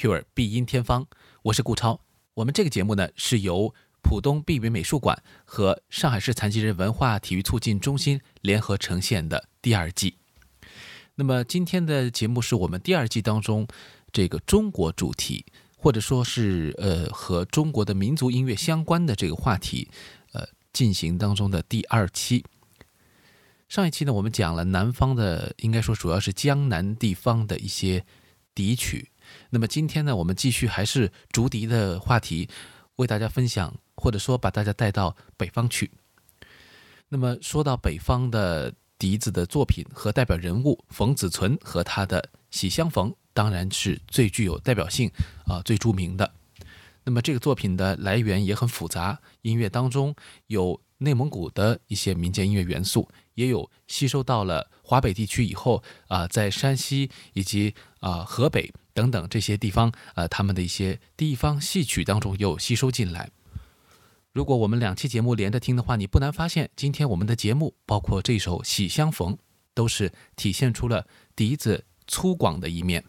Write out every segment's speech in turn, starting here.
Musicure 必音天方，我是顾超。我们这个节目呢是由浦东碧云美术馆和上海市残疾人文化体育促进中心联合呈现的第二季。那么今天的节目是我们第二季当中这个中国主题，或者说是呃和中国的民族音乐相关的这个话题，呃进行当中的第二期。上一期呢，我们讲了南方的，应该说主要是江南地方的一些笛曲。那么今天呢，我们继续还是竹笛的话题，为大家分享，或者说把大家带到北方去。那么说到北方的笛子的作品和代表人物，冯子存和他的《喜相逢》当然是最具有代表性啊，最著名的。那么这个作品的来源也很复杂，音乐当中有内蒙古的一些民间音乐元素。也有吸收到了华北地区以后啊，在山西以及啊河北等等这些地方，呃，他们的一些地方戏曲当中又吸收进来。如果我们两期节目连着听的话，你不难发现，今天我们的节目包括这首《喜相逢》，都是体现出了笛子粗犷的一面。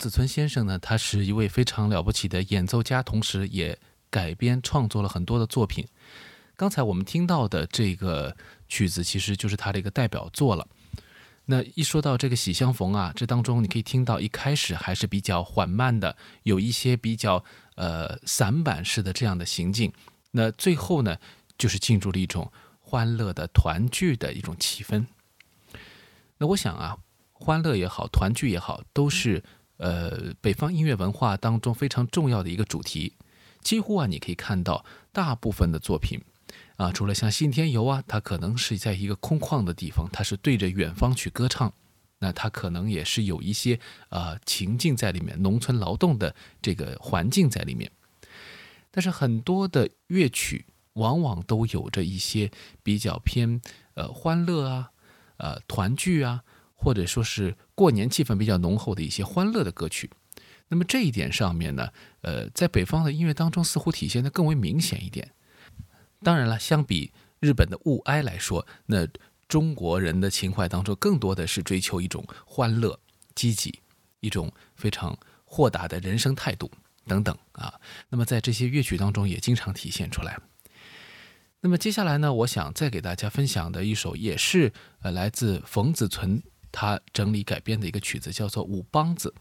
子村先生呢，他是一位非常了不起的演奏家，同时也改编创作了很多的作品。刚才我们听到的这个曲子，其实就是他的一个代表作了。那一说到这个《喜相逢》啊，这当中你可以听到一开始还是比较缓慢的，有一些比较呃散板式的这样的行进。那最后呢，就是进入了一种欢乐的团聚的一种气氛。那我想啊，欢乐也好，团聚也好，都是。呃，北方音乐文化当中非常重要的一个主题，几乎啊，你可以看到大部分的作品，啊，除了像《信天游》啊，它可能是在一个空旷的地方，它是对着远方去歌唱，那它可能也是有一些呃情境在里面，农村劳动的这个环境在里面。但是很多的乐曲往往都有着一些比较偏呃欢乐啊，呃团聚啊。或者说是过年气氛比较浓厚的一些欢乐的歌曲，那么这一点上面呢，呃，在北方的音乐当中似乎体现的更为明显一点。当然了，相比日本的物哀来说，那中国人的情怀当中更多的是追求一种欢乐、积极，一种非常豁达的人生态度等等啊。那么在这些乐曲当中也经常体现出来。那么接下来呢，我想再给大家分享的一首也是呃来自冯子存他整理改编的一个曲子，叫做《五梆子》。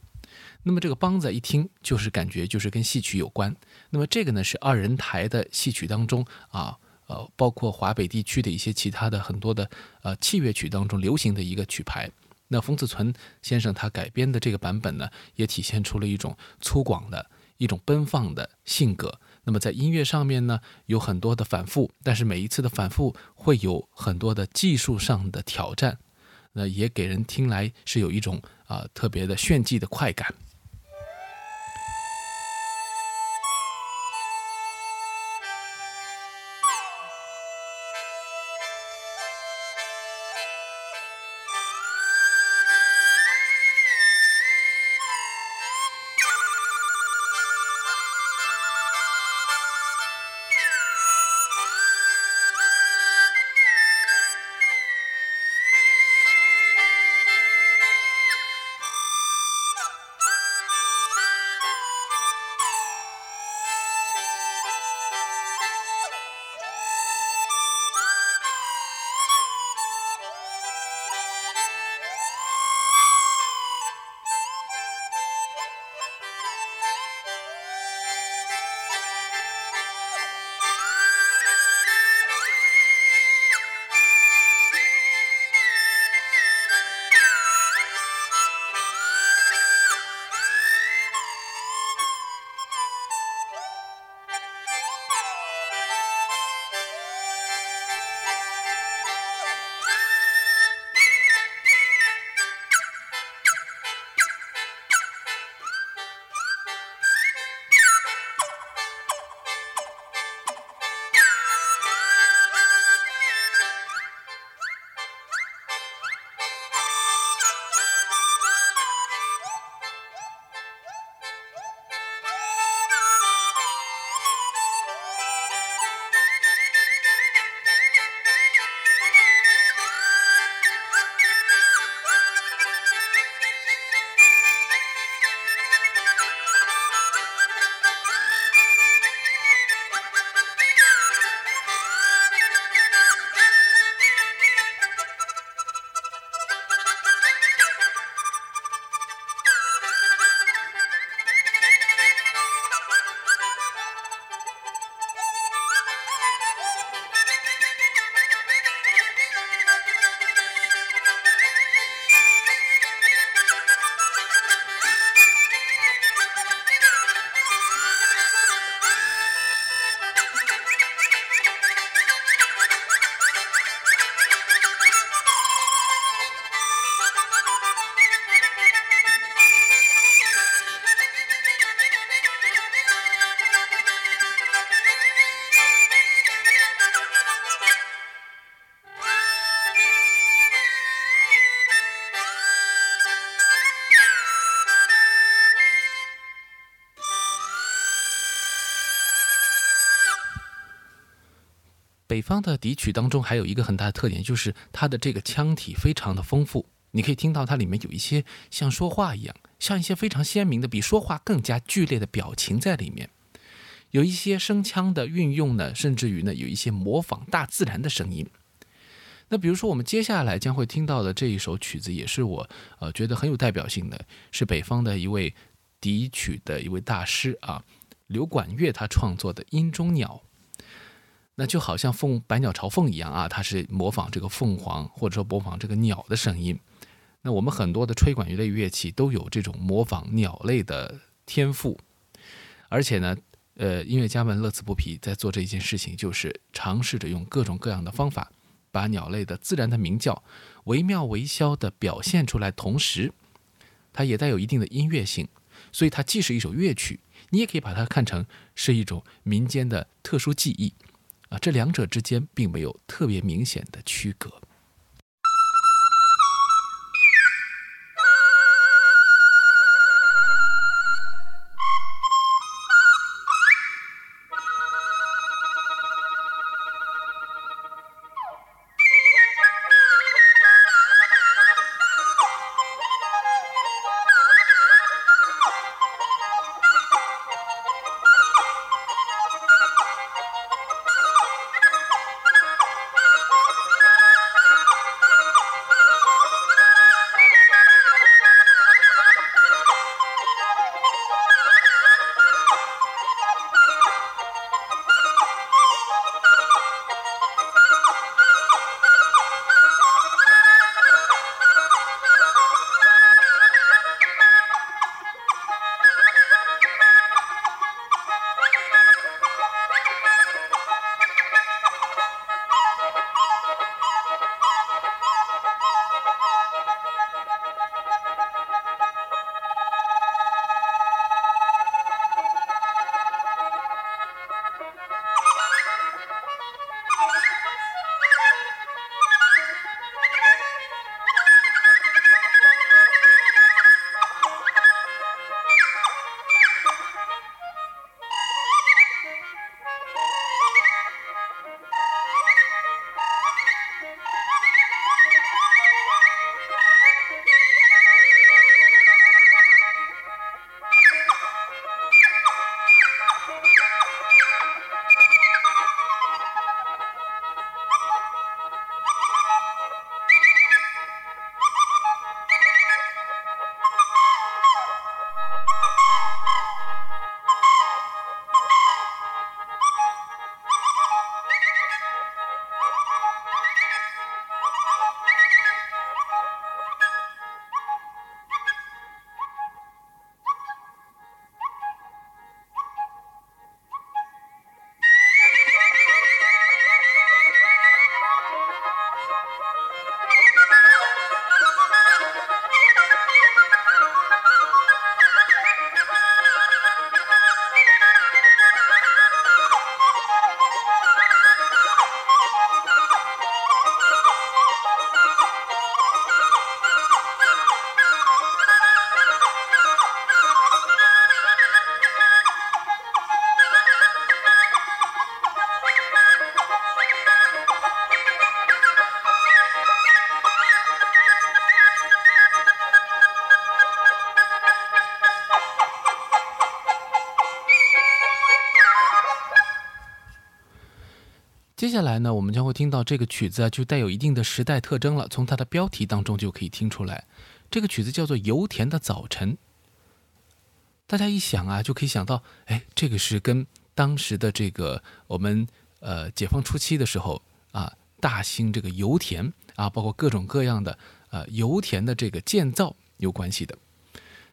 那么这个梆子一听就是感觉就是跟戏曲有关。那么这个呢是二人台的戏曲当中啊，呃，包括华北地区的一些其他的很多的呃器乐曲当中流行的一个曲牌。那冯子存先生他改编的这个版本呢，也体现出了一种粗犷的一种奔放的性格。那么在音乐上面呢，有很多的反复，但是每一次的反复会有很多的技术上的挑战。那也给人听来是有一种啊特别的炫技的快感。北方的笛曲当中还有一个很大的特点，就是它的这个腔体非常的丰富。你可以听到它里面有一些像说话一样，像一些非常鲜明的、比说话更加剧烈的表情在里面。有一些声腔的运用呢，甚至于呢有一些模仿大自然的声音。那比如说我们接下来将会听到的这一首曲子，也是我呃觉得很有代表性的，是北方的一位笛曲的一位大师啊，刘管乐他创作的《音中鸟》。那就好像凤百鸟朝凤一样啊，它是模仿这个凤凰，或者说模仿这个鸟的声音。那我们很多的吹管乐类乐器都有这种模仿鸟类的天赋，而且呢，呃，音乐家们乐此不疲，在做这一件事情，就是尝试着用各种各样的方法，把鸟类的自然的鸣叫惟妙惟肖的表现出来，同时，它也带有一定的音乐性，所以它既是一首乐曲，你也可以把它看成是一种民间的特殊技艺。啊，这两者之间并没有特别明显的区隔。接下来呢，我们将会听到这个曲子啊，就带有一定的时代特征了。从它的标题当中就可以听出来，这个曲子叫做《油田的早晨》。大家一想啊，就可以想到，哎，这个是跟当时的这个我们呃解放初期的时候啊，大兴这个油田啊，包括各种各样的呃油田的这个建造有关系的。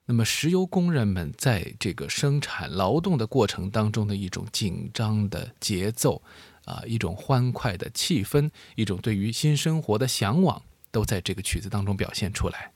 那么，石油工人们在这个生产劳动的过程当中的一种紧张的节奏，啊，一种欢快的气氛，一种对于新生活的向往，都在这个曲子当中表现出来。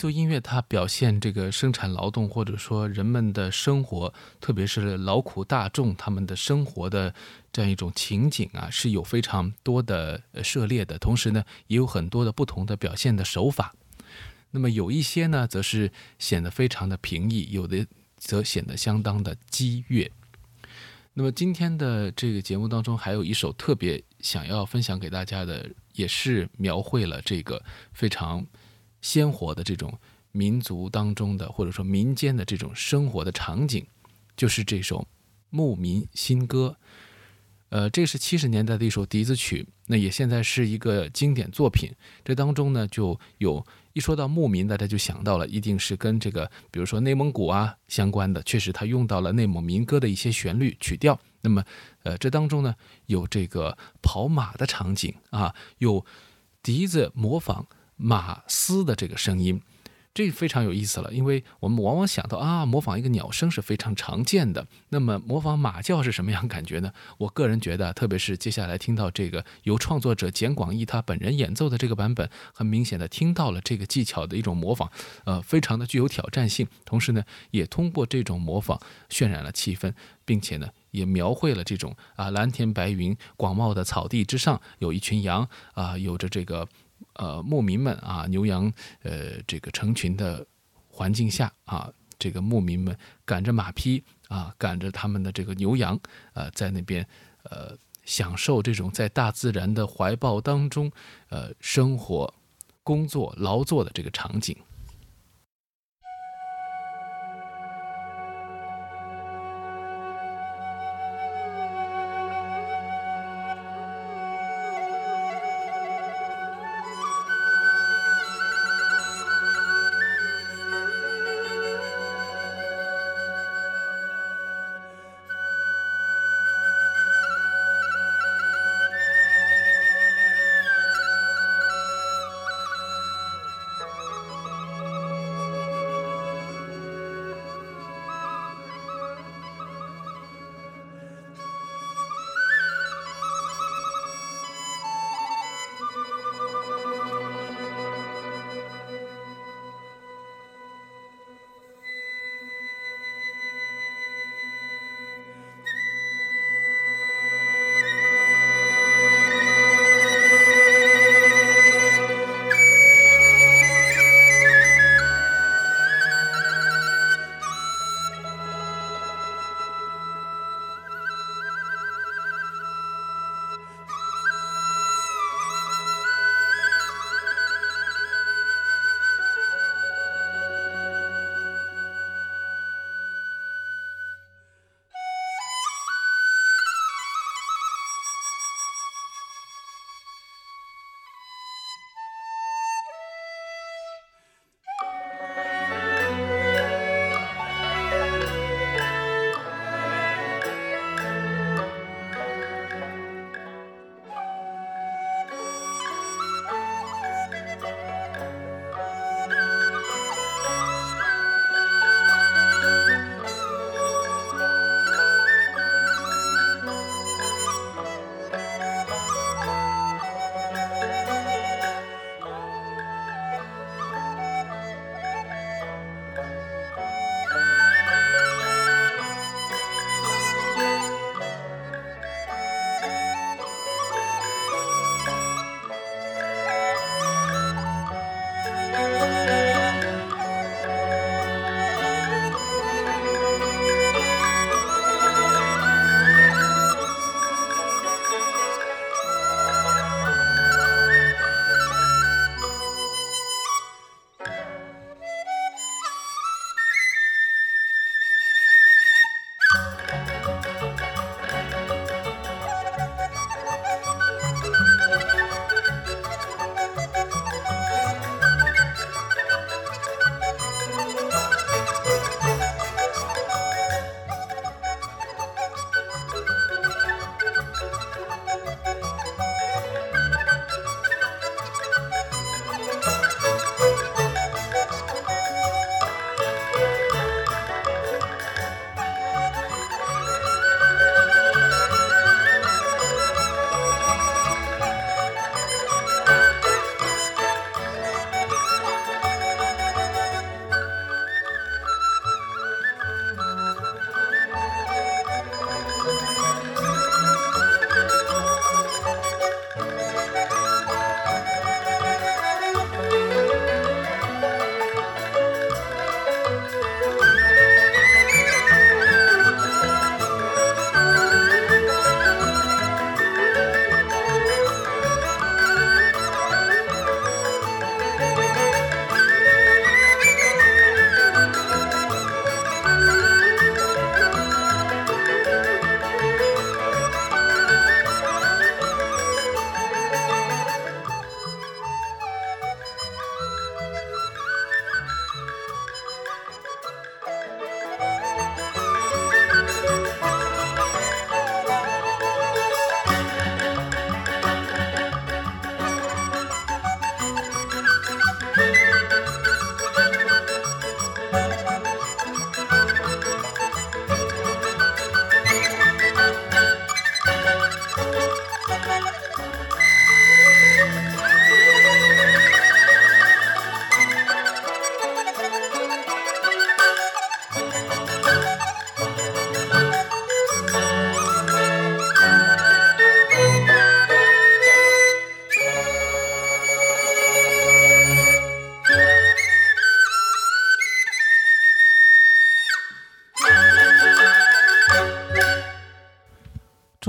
族音乐它表现这个生产劳动或者说人们的生活，特别是劳苦大众他们的生活的这样一种情景啊，是有非常多的涉猎的。同时呢，也有很多的不同的表现的手法。那么有一些呢，则是显得非常的平易，有的则显得相当的激越。那么今天的这个节目当中，还有一首特别想要分享给大家的，也是描绘了这个非常鲜活的这种民族当中的，或者说民间的这种生活的场景，就是这首《牧民新歌》。呃，这是七十年代的一首笛子曲，那也现在是一个经典作品。这当中呢，就有。一说到牧民，大家就想到了，一定是跟这个，比如说内蒙古啊相关的。确实，他用到了内蒙民歌的一些旋律曲调。那么，呃，这当中呢，有这个跑马的场景啊，有笛子模仿马嘶的这个声音。这非常有意思了，因为我们往往想到啊，模仿一个鸟声是非常常见的。那么模仿马叫是什么样感觉呢？我个人觉得，特别是接下来听到这个由创作者简广义他本人演奏的这个版本，很明显的听到了这个技巧的一种模仿，呃，非常的具有挑战性。同时呢，也通过这种模仿渲染了气氛，并且呢，也描绘了这种啊蓝天白云、广袤的草地之上有一群羊啊，有着这个。呃，牧民们啊，牛羊呃，这个成群的环境下啊，这个牧民们赶着马匹啊，赶着他们的这个牛羊呃，在那边呃，享受这种在大自然的怀抱当中呃生活、工作、劳作的这个场景。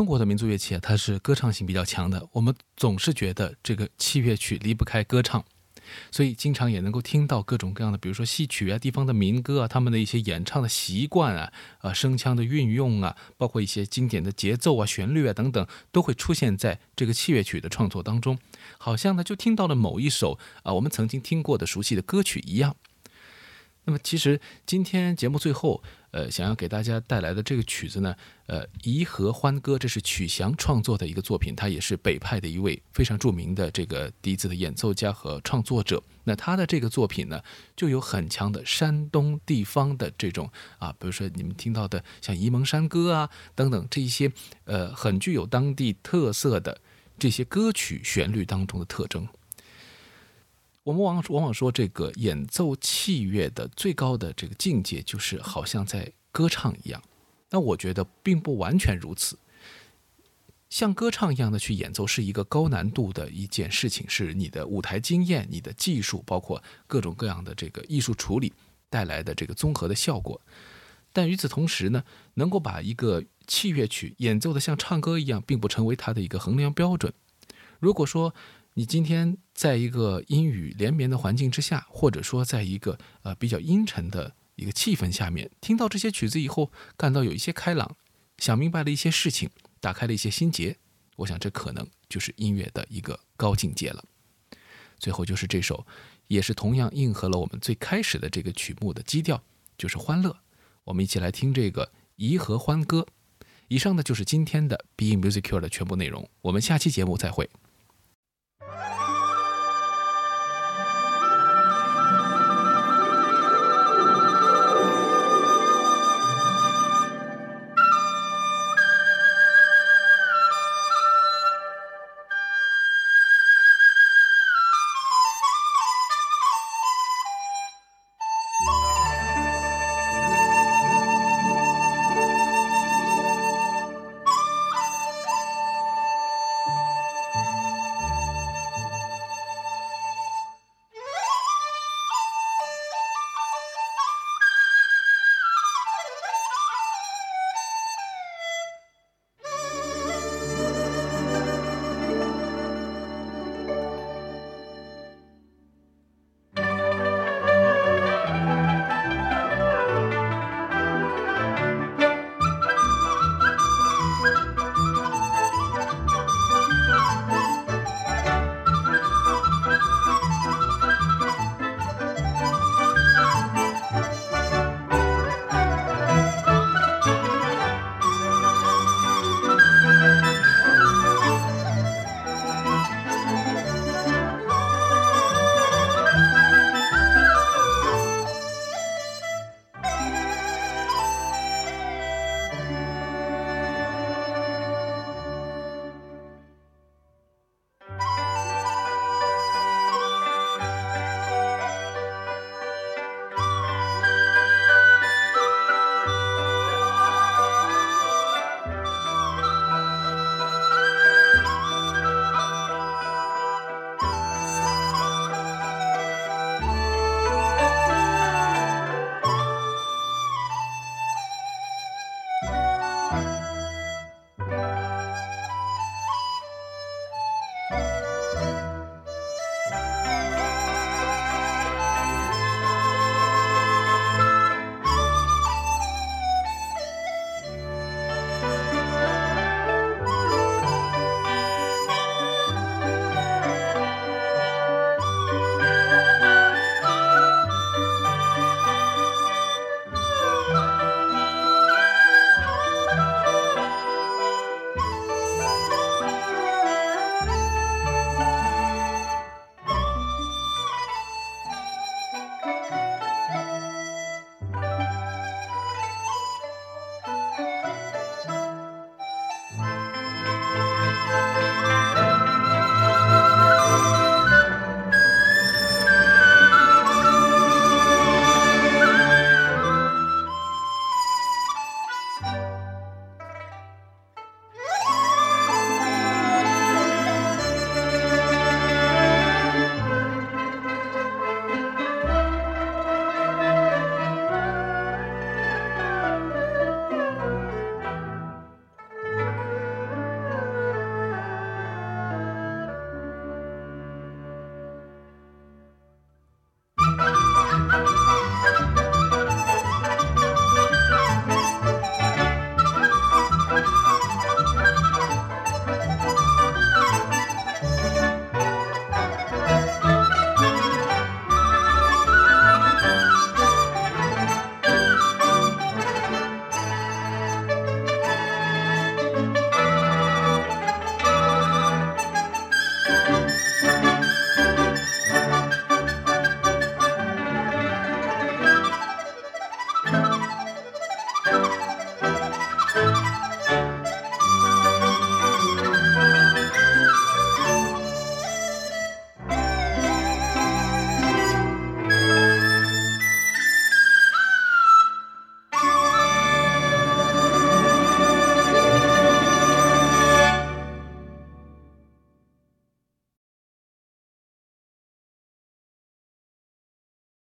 中国的民族乐器啊，它是歌唱性比较强的。我们总是觉得这个器乐曲离不开歌唱，所以经常也能够听到各种各样的，比如说戏曲啊、地方的民歌啊，他们的一些演唱的习惯啊、啊声腔的运用啊，包括一些经典的节奏啊、旋律啊等等，都会出现在这个器乐曲的创作当中，好像呢就听到了某一首啊我们曾经听过的熟悉的歌曲一样。那么，其实今天节目最后，呃，想要给大家带来的这个曲子呢，呃，《颐和欢歌》，这是曲翔创作的一个作品，他也是北派的一位非常著名的这个笛子的演奏家和创作者。那他的这个作品呢，就有很强的山东地方的这种啊，比如说你们听到的像《沂蒙山歌》啊等等这一些，呃，很具有当地特色的这些歌曲旋律当中的特征。我们往往往说，这个演奏器乐的最高的这个境界，就是好像在歌唱一样。那我觉得并不完全如此。像歌唱一样的去演奏，是一个高难度的一件事情，是你的舞台经验、你的技术，包括各种各样的这个艺术处理带来的这个综合的效果。但与此同时呢，能够把一个器乐曲演奏的像唱歌一样，并不成为它的一个衡量标准。如果说，你今天在一个阴雨连绵的环境之下，或者说在一个呃比较阴沉的一个气氛下面，听到这些曲子以后，感到有一些开朗，想明白了一些事情，打开了一些心结，我想这可能就是音乐的一个高境界了。最后就是这首，也是同样应和了我们最开始的这个曲目的基调，就是欢乐。我们一起来听这个《颐和欢歌》。以上呢就是今天的 Be Music Cure 的全部内容，我们下期节目再会。Woo!